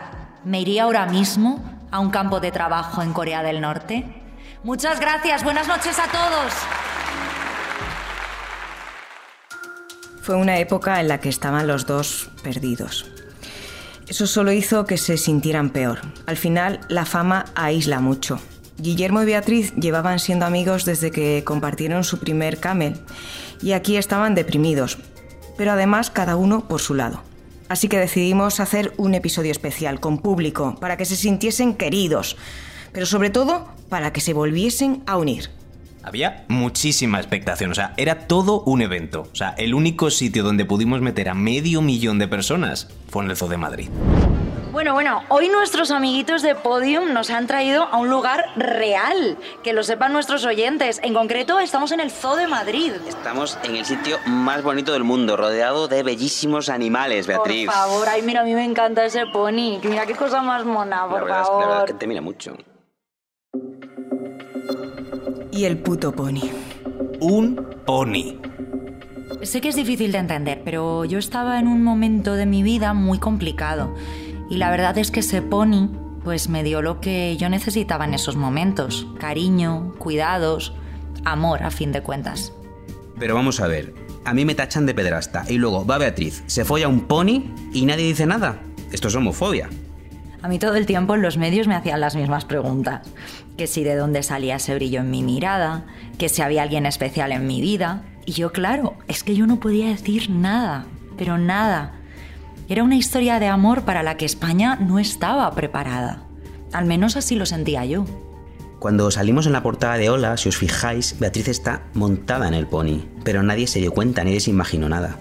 ¿me iría ahora mismo a un campo de trabajo en Corea del Norte? Muchas gracias, buenas noches a todos. Fue una época en la que estaban los dos perdidos. Eso solo hizo que se sintieran peor. Al final, la fama aísla mucho. Guillermo y Beatriz llevaban siendo amigos desde que compartieron su primer camel y aquí estaban deprimidos, pero además cada uno por su lado. Así que decidimos hacer un episodio especial con público para que se sintiesen queridos, pero sobre todo para que se volviesen a unir. Había muchísima expectación, o sea, era todo un evento. O sea, el único sitio donde pudimos meter a medio millón de personas fue en el Zoo de Madrid. Bueno, bueno, hoy nuestros amiguitos de Podium nos han traído a un lugar real, que lo sepan nuestros oyentes. En concreto, estamos en el Zoo de Madrid. Estamos en el sitio más bonito del mundo, rodeado de bellísimos animales, Beatriz. Por favor, ay, mira, a mí me encanta ese pony. Mira qué cosa más mona, por la verdad, es- favor. la verdad es que te mira mucho. Y el puto pony. Un pony. Sé que es difícil de entender, pero yo estaba en un momento de mi vida muy complicado. Y la verdad es que ese pony, pues me dio lo que yo necesitaba en esos momentos. Cariño, cuidados, amor, a fin de cuentas. Pero vamos a ver, a mí me tachan de pedrasta y luego va Beatriz, se folla un pony y nadie dice nada. Esto es homofobia. A mí todo el tiempo en los medios me hacían las mismas preguntas. Que si de dónde salía ese brillo en mi mirada, que si había alguien especial en mi vida. Y yo, claro, es que yo no podía decir nada, pero nada. Era una historia de amor para la que España no estaba preparada. Al menos así lo sentía yo. Cuando salimos en la portada de Hola, si os fijáis, Beatriz está montada en el pony, pero nadie se dio cuenta, nadie se imaginó nada.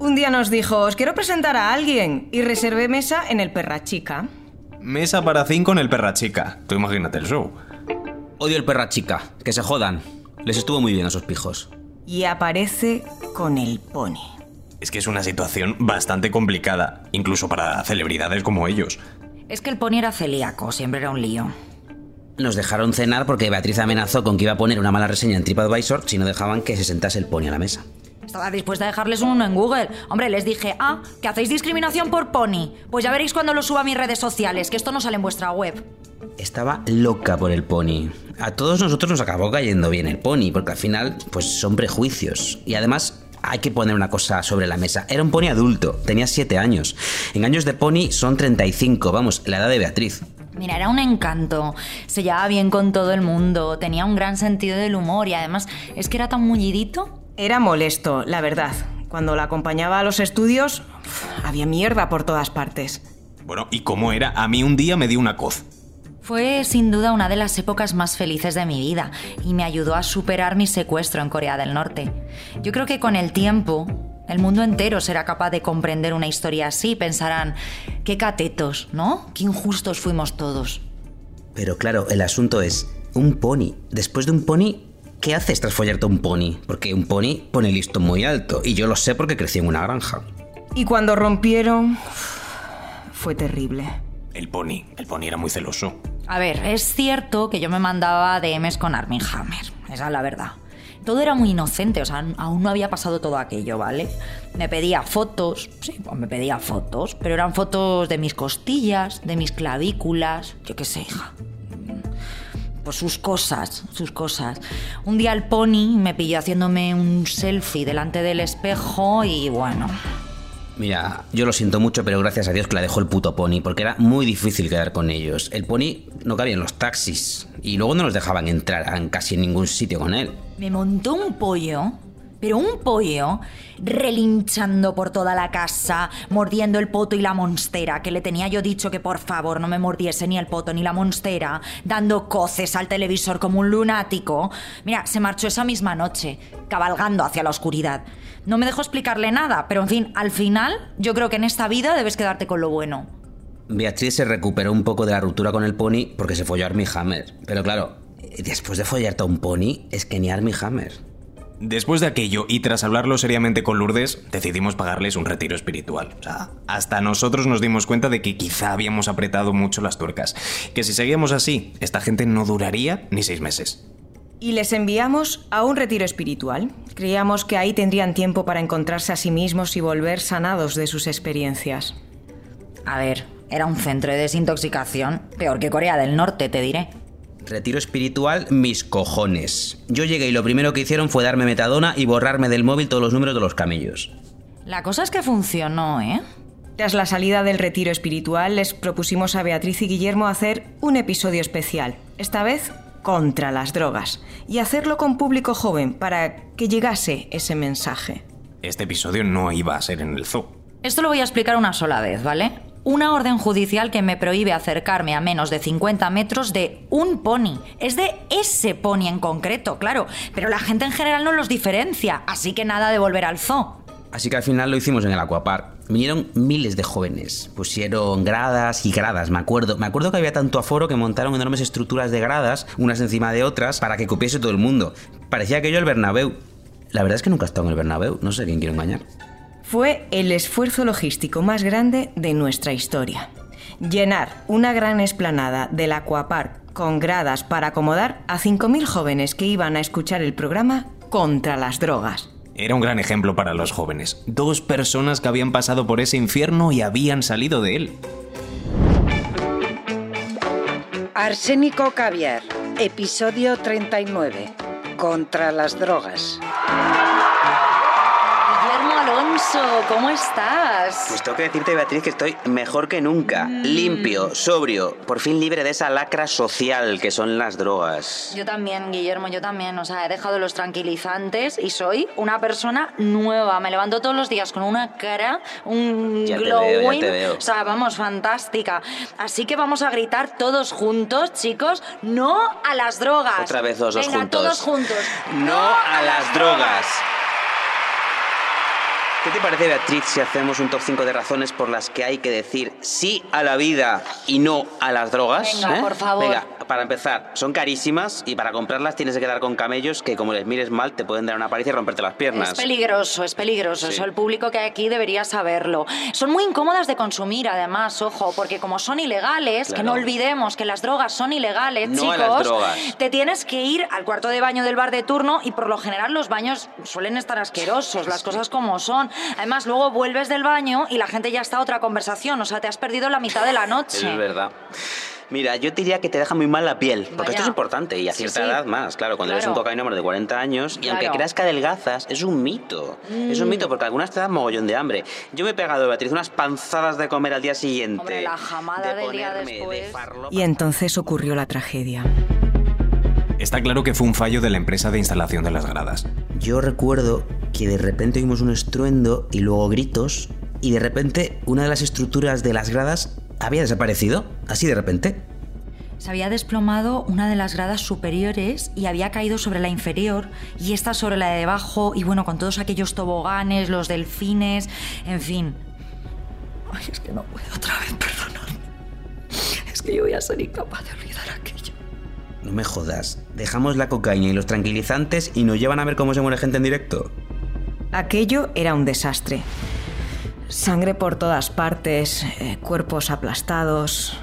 Un día nos dijo, os quiero presentar a alguien y reservé mesa en el Perra Chica. Mesa para cinco en el Perra Chica. Tú imagínate el show. Odio el perra chica, que se jodan. Les estuvo muy bien a esos pijos. Y aparece con el pony. Es que es una situación bastante complicada, incluso para celebridades como ellos. Es que el pony era celíaco, siempre era un lío. Nos dejaron cenar porque Beatriz amenazó con que iba a poner una mala reseña en TripAdvisor si no dejaban que se sentase el pony a la mesa. Estaba dispuesta a dejarles uno en Google. Hombre, les dije, ah, que hacéis discriminación por pony. Pues ya veréis cuando lo suba a mis redes sociales, que esto no sale en vuestra web. Estaba loca por el pony. A todos nosotros nos acabó cayendo bien el pony, porque al final, pues son prejuicios. Y además, hay que poner una cosa sobre la mesa. Era un pony adulto, tenía 7 años. En años de pony son 35, vamos, la edad de Beatriz. Mira, era un encanto. Se llevaba bien con todo el mundo, tenía un gran sentido del humor y además es que era tan mullidito. Era molesto, la verdad. Cuando la acompañaba a los estudios, había mierda por todas partes. Bueno, ¿y cómo era? A mí un día me dio una coz. Fue sin duda una de las épocas más felices de mi vida y me ayudó a superar mi secuestro en Corea del Norte. Yo creo que con el tiempo el mundo entero será capaz de comprender una historia así. Pensarán, qué catetos, ¿no? Qué injustos fuimos todos. Pero claro, el asunto es, un pony. Después de un pony, ¿qué haces tras follarte un pony? Porque un pony pone listo muy alto, y yo lo sé porque crecí en una granja. Y cuando rompieron, fue terrible. El pony. El pony era muy celoso. A ver, es cierto que yo me mandaba DMs con Armin Hammer, esa es la verdad. Todo era muy inocente, o sea, aún no había pasado todo aquello, ¿vale? Me pedía fotos, sí, pues me pedía fotos, pero eran fotos de mis costillas, de mis clavículas, yo qué sé, hija. Pues sus cosas, sus cosas. Un día el pony me pilló haciéndome un selfie delante del espejo y bueno, Mira, yo lo siento mucho, pero gracias a Dios que la dejó el puto pony, porque era muy difícil quedar con ellos. El pony no cabía en los taxis, y luego no nos dejaban entrar en casi ningún sitio con él. Me montó un pollo, pero un pollo, relinchando por toda la casa, mordiendo el poto y la monstera, que le tenía yo dicho que por favor no me mordiese ni el poto ni la monstera, dando coces al televisor como un lunático. Mira, se marchó esa misma noche, cabalgando hacia la oscuridad. No me dejó explicarle nada, pero en fin, al final, yo creo que en esta vida debes quedarte con lo bueno. Beatriz se recuperó un poco de la ruptura con el pony porque se folló a Armie Hammer. Pero claro, después de follarte a un pony, es que ni Armie Hammer. Después de aquello y tras hablarlo seriamente con Lourdes, decidimos pagarles un retiro espiritual. O sea, hasta nosotros nos dimos cuenta de que quizá habíamos apretado mucho las tuercas. Que si seguíamos así, esta gente no duraría ni seis meses. Y les enviamos a un retiro espiritual. Creíamos que ahí tendrían tiempo para encontrarse a sí mismos y volver sanados de sus experiencias. A ver, era un centro de desintoxicación, peor que Corea del Norte, te diré. Retiro espiritual, mis cojones. Yo llegué y lo primero que hicieron fue darme metadona y borrarme del móvil todos los números de los camellos. La cosa es que funcionó, ¿eh? Tras la salida del retiro espiritual, les propusimos a Beatriz y Guillermo hacer un episodio especial, esta vez contra las drogas, y hacerlo con público joven para que llegase ese mensaje. Este episodio no iba a ser en el zoo. Esto lo voy a explicar una sola vez, ¿vale? Una orden judicial que me prohíbe acercarme a menos de 50 metros de un pony. Es de ese pony en concreto, claro. Pero la gente en general no los diferencia, así que nada de volver al zoo. Así que al final lo hicimos en el Aquapark. Vinieron miles de jóvenes, pusieron gradas y gradas, me acuerdo. Me acuerdo que había tanto aforo que montaron enormes estructuras de gradas, unas encima de otras, para que cupiese todo el mundo. Parecía aquello el Bernabéu. La verdad es que nunca he estado en el Bernabéu, no sé quién quiero engañar. Fue el esfuerzo logístico más grande de nuestra historia. Llenar una gran explanada del Aquapark con gradas para acomodar a 5.000 jóvenes que iban a escuchar el programa contra las drogas. Era un gran ejemplo para los jóvenes. Dos personas que habían pasado por ese infierno y habían salido de él. Arsénico Caviar, episodio 39. Contra las drogas. Alonso, ¿cómo estás? Pues tengo que decirte, Beatriz, que estoy mejor que nunca. Limpio, sobrio, por fin libre de esa lacra social que son las drogas. Yo también, Guillermo, yo también. O sea, he dejado los tranquilizantes y soy una persona nueva. Me levanto todos los días con una cara, un Ya te glowing. veo, ya te veo. O sea, vamos, fantástica. Así que vamos a gritar todos juntos, chicos, no a las drogas. Otra vez los dos Venga, juntos. todos juntos. No a las drogas. ¿Qué te parece, Beatriz, si hacemos un top 5 de razones por las que hay que decir sí a la vida y no a las drogas? Venga, ¿eh? por favor. Venga, para empezar, son carísimas y para comprarlas tienes que quedar con camellos que, como les mires mal, te pueden dar una paliza y romperte las piernas. Es peligroso, es peligroso. Sí. Eso el público que hay aquí debería saberlo. Son muy incómodas de consumir, además, ojo, porque como son ilegales, que no olvidemos que las drogas son ilegales, No a chicos, las drogas. te tienes que ir al cuarto de baño del bar de turno y por lo general los baños suelen estar asquerosos, las cosas como son. Además, luego vuelves del baño y la gente ya está a otra conversación, o sea, te has perdido la mitad de la noche. Es verdad. Mira, yo te diría que te deja muy mal la piel, porque Vaya. esto es importante y a cierta sí. edad más, claro, cuando eres un cocainómano de 40 años y aunque creas que adelgazas, es un mito. Es un Mm. mito porque algunas te dan mogollón de hambre. Yo me he pegado, Beatriz, unas panzadas de comer al día siguiente. Hombre, la jamada de del día ponerme de. Y entonces ocurrió la tragedia. Está claro que fue un fallo de la empresa de instalación de las gradas. Yo recuerdo que de repente oímos un estruendo y luego gritos y de repente una de las estructuras de las gradas había desaparecido, así de repente. Se había desplomado una de las gradas superiores y había caído sobre la inferior y esta sobre la de debajo y bueno, con todos aquellos toboganes, los delfines, en fin. Ay, es que no puedo otra vez perdonarme. Es que yo voy a ser incapaz de olvidar aquello. No me jodas, dejamos la cocaína y los tranquilizantes y nos llevan a ver cómo se muere gente en directo. Aquello era un desastre. Sangre por todas partes, eh, cuerpos aplastados.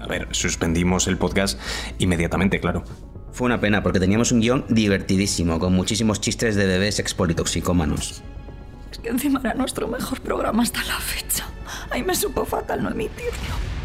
A ver, suspendimos el podcast inmediatamente, claro. Fue una pena porque teníamos un guion divertidísimo, con muchísimos chistes de bebés expolitoxicómanos. Es que encima era nuestro mejor programa hasta la fecha. Ay, me supo fatal no emitirlo.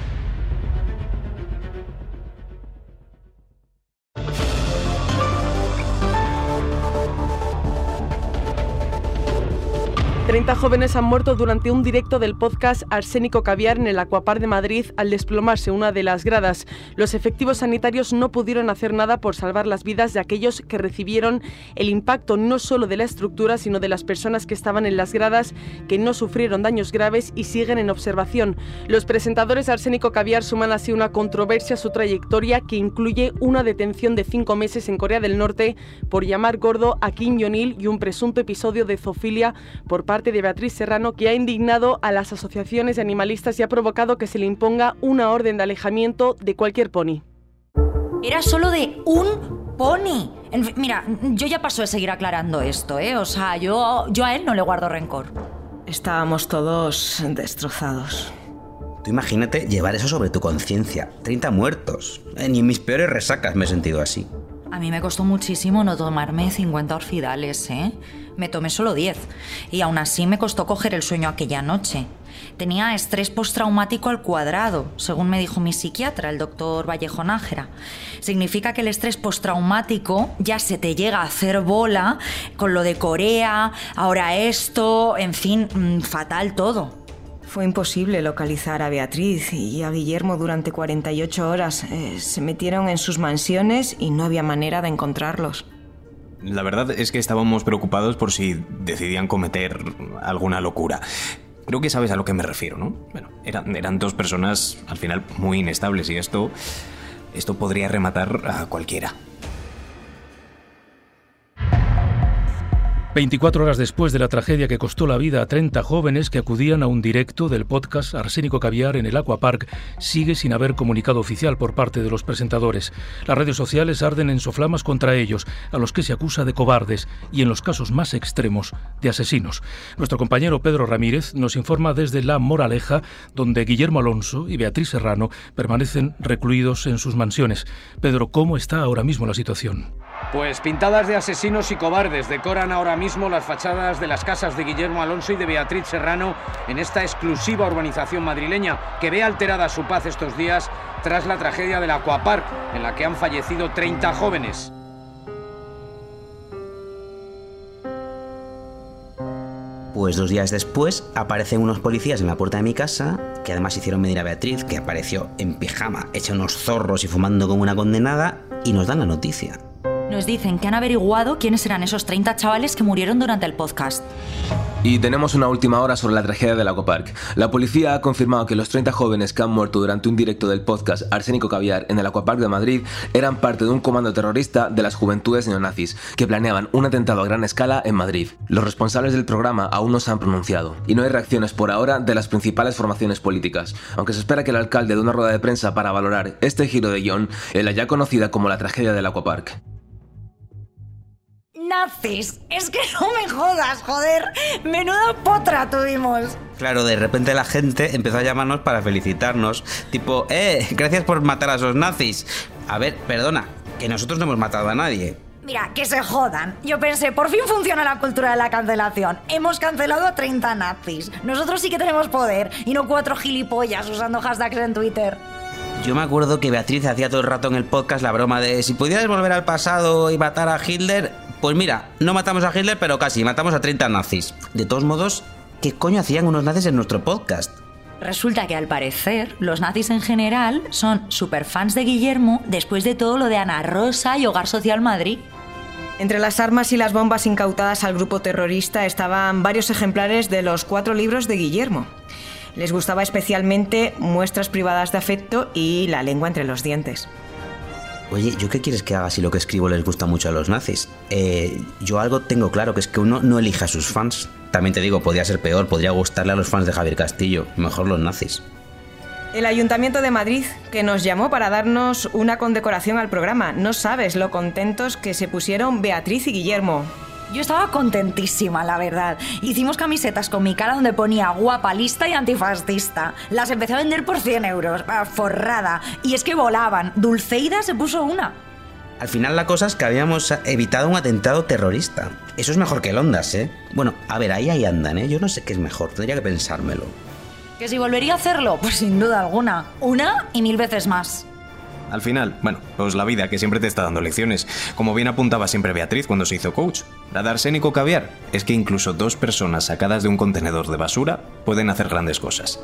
Treinta jóvenes han muerto durante un directo del podcast Arsénico Caviar en el Acuapar de Madrid al desplomarse una de las gradas. Los efectivos sanitarios no pudieron hacer nada por salvar las vidas de aquellos que recibieron el impacto no solo de la estructura, sino de las personas que estaban en las gradas, que no sufrieron daños graves y siguen en observación. Los presentadores de Arsénico Caviar suman así una controversia a su trayectoria que incluye una detención de cinco meses en Corea del Norte por llamar gordo a Kim Jong-il y un presunto episodio de zoofilia por parte de Beatriz Serrano que ha indignado a las asociaciones de animalistas y ha provocado que se le imponga una orden de alejamiento de cualquier pony. Era solo de un pony. En fin, mira, yo ya paso de seguir aclarando esto, ¿eh? O sea, yo, yo a él no le guardo rencor. Estábamos todos destrozados. Tú imagínate llevar eso sobre tu conciencia. 30 muertos. Eh, ni en mis peores resacas me he sentido así. A mí me costó muchísimo no tomarme 50 orfidales, ¿eh? Me tomé solo 10. Y aún así me costó coger el sueño aquella noche. Tenía estrés postraumático al cuadrado, según me dijo mi psiquiatra, el doctor Vallejo Nájera. Significa que el estrés postraumático ya se te llega a hacer bola con lo de Corea, ahora esto, en fin, mm, fatal todo. Fue imposible localizar a Beatriz y a Guillermo durante 48 horas. Eh, se metieron en sus mansiones y no había manera de encontrarlos. La verdad es que estábamos preocupados por si decidían cometer alguna locura. Creo que sabes a lo que me refiero, ¿no? Bueno, eran, eran dos personas al final muy inestables y esto. Esto podría rematar a cualquiera. 24 horas después de la tragedia que costó la vida a 30 jóvenes que acudían a un directo del podcast Arsénico Caviar en el Aquapark, sigue sin haber comunicado oficial por parte de los presentadores. Las redes sociales arden en soflamas contra ellos, a los que se acusa de cobardes y, en los casos más extremos, de asesinos. Nuestro compañero Pedro Ramírez nos informa desde La Moraleja, donde Guillermo Alonso y Beatriz Serrano permanecen recluidos en sus mansiones. Pedro, ¿cómo está ahora mismo la situación? Pues pintadas de asesinos y cobardes decoran ahora mismo las fachadas de las casas de Guillermo Alonso y de Beatriz Serrano en esta exclusiva urbanización madrileña que ve alterada su paz estos días tras la tragedia del Aquapark en la que han fallecido 30 jóvenes. Pues dos días después aparecen unos policías en la puerta de mi casa, que además hicieron medir a Beatriz, que apareció en pijama, hecha unos zorros y fumando como una condenada, y nos dan la noticia. Nos dicen que han averiguado quiénes eran esos 30 chavales que murieron durante el podcast. Y tenemos una última hora sobre la tragedia del Aquapark. La policía ha confirmado que los 30 jóvenes que han muerto durante un directo del podcast Arsénico Caviar en el Aquapark de Madrid eran parte de un comando terrorista de las juventudes neonazis que planeaban un atentado a gran escala en Madrid. Los responsables del programa aún no se han pronunciado y no hay reacciones por ahora de las principales formaciones políticas, aunque se espera que el alcalde de una rueda de prensa para valorar este giro de guion en la ya conocida como la tragedia del Aquapark nazis. Es que no me jodas, joder. Menuda potra tuvimos. Claro, de repente la gente empezó a llamarnos para felicitarnos. Tipo, eh, gracias por matar a esos nazis. A ver, perdona, que nosotros no hemos matado a nadie. Mira, que se jodan. Yo pensé, por fin funciona la cultura de la cancelación. Hemos cancelado a 30 nazis. Nosotros sí que tenemos poder y no cuatro gilipollas usando hashtags en Twitter. Yo me acuerdo que Beatriz hacía todo el rato en el podcast la broma de si pudieras volver al pasado y matar a Hitler, pues mira, no matamos a Hitler, pero casi, matamos a 30 nazis. De todos modos, ¿qué coño hacían unos nazis en nuestro podcast? Resulta que al parecer los nazis en general son superfans de Guillermo después de todo lo de Ana Rosa y Hogar Social Madrid. Entre las armas y las bombas incautadas al grupo terrorista estaban varios ejemplares de los cuatro libros de Guillermo. Les gustaba especialmente muestras privadas de afecto y la lengua entre los dientes. Oye, ¿yo qué quieres que haga si lo que escribo les gusta mucho a los nazis? Eh, yo algo tengo claro, que es que uno no elige a sus fans. También te digo, podría ser peor, podría gustarle a los fans de Javier Castillo, mejor los nazis. El Ayuntamiento de Madrid, que nos llamó para darnos una condecoración al programa. No sabes lo contentos que se pusieron Beatriz y Guillermo. Yo estaba contentísima, la verdad. Hicimos camisetas con mi cara donde ponía guapa, lista y antifascista. Las empecé a vender por 100 euros, ah, forrada. Y es que volaban. Dulceida se puso una. Al final la cosa es que habíamos evitado un atentado terrorista. Eso es mejor que el Ondas, ¿eh? Bueno, a ver, ahí ahí andan, ¿eh? Yo no sé qué es mejor, tendría que pensármelo. ¿Que si volvería a hacerlo? Pues sin duda alguna. Una y mil veces más. Al final, bueno, pues la vida que siempre te está dando lecciones, como bien apuntaba siempre Beatriz cuando se hizo coach. La de arsénico caviar es que incluso dos personas sacadas de un contenedor de basura pueden hacer grandes cosas.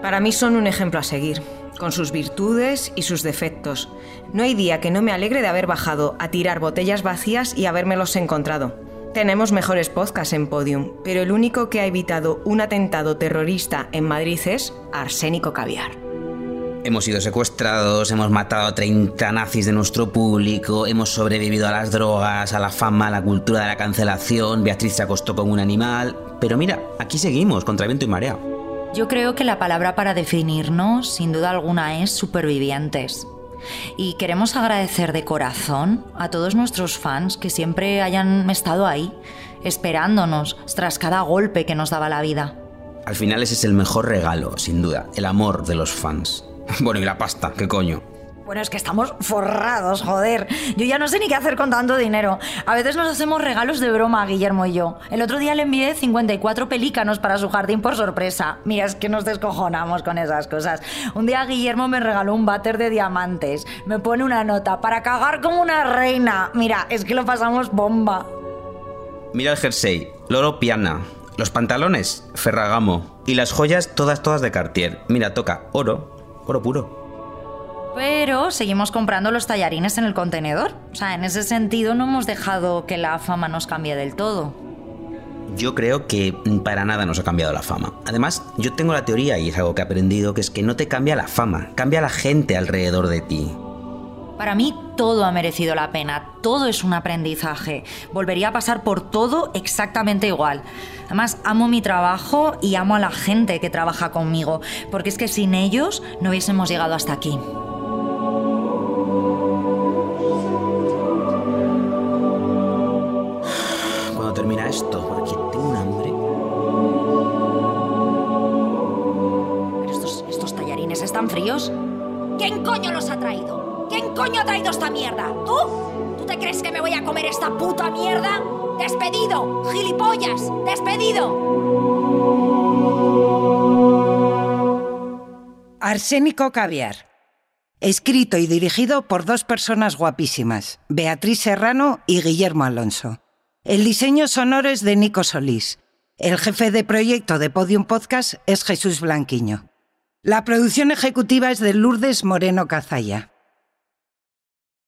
Para mí son un ejemplo a seguir, con sus virtudes y sus defectos. No hay día que no me alegre de haber bajado a tirar botellas vacías y habérmelos encontrado. Tenemos mejores podcasts en Podium, pero el único que ha evitado un atentado terrorista en Madrid es Arsénico Caviar. Hemos sido secuestrados, hemos matado a 30 nazis de nuestro público, hemos sobrevivido a las drogas, a la fama, a la cultura de la cancelación, Beatriz se acostó con un animal, pero mira, aquí seguimos, contra viento y marea. Yo creo que la palabra para definirnos, sin duda alguna, es supervivientes. Y queremos agradecer de corazón a todos nuestros fans que siempre hayan estado ahí, esperándonos tras cada golpe que nos daba la vida. Al final ese es el mejor regalo, sin duda, el amor de los fans. Bueno, y la pasta, ¿qué coño? Bueno, es que estamos forrados, joder. Yo ya no sé ni qué hacer con tanto dinero. A veces nos hacemos regalos de broma, Guillermo y yo. El otro día le envié 54 pelícanos para su jardín por sorpresa. Mira, es que nos descojonamos con esas cosas. Un día Guillermo me regaló un váter de diamantes. Me pone una nota para cagar como una reina. Mira, es que lo pasamos bomba. Mira el jersey, loro piana. Los pantalones, Ferragamo. Y las joyas todas, todas de Cartier. Mira, toca oro, oro puro. Pero seguimos comprando los tallarines en el contenedor. O sea, en ese sentido no hemos dejado que la fama nos cambie del todo. Yo creo que para nada nos ha cambiado la fama. Además, yo tengo la teoría, y es algo que he aprendido, que es que no te cambia la fama, cambia la gente alrededor de ti. Para mí todo ha merecido la pena, todo es un aprendizaje. Volvería a pasar por todo exactamente igual. Además, amo mi trabajo y amo a la gente que trabaja conmigo, porque es que sin ellos no hubiésemos llegado hasta aquí. Cuando termina esto, porque tengo un hambre. ¿Pero estos, estos tallarines están fríos? ¿Quién coño los ha traído? ¿Quién coño ha traído esta mierda? ¿Tú? ¿Tú te crees que me voy a comer esta puta mierda? ¡Despedido! ¡Gilipollas! ¡Despedido! Arsénico Caviar. Escrito y dirigido por dos personas guapísimas, Beatriz Serrano y Guillermo Alonso. El diseño sonoro es de Nico Solís. El jefe de proyecto de Podium Podcast es Jesús Blanquiño. La producción ejecutiva es de Lourdes Moreno Cazalla.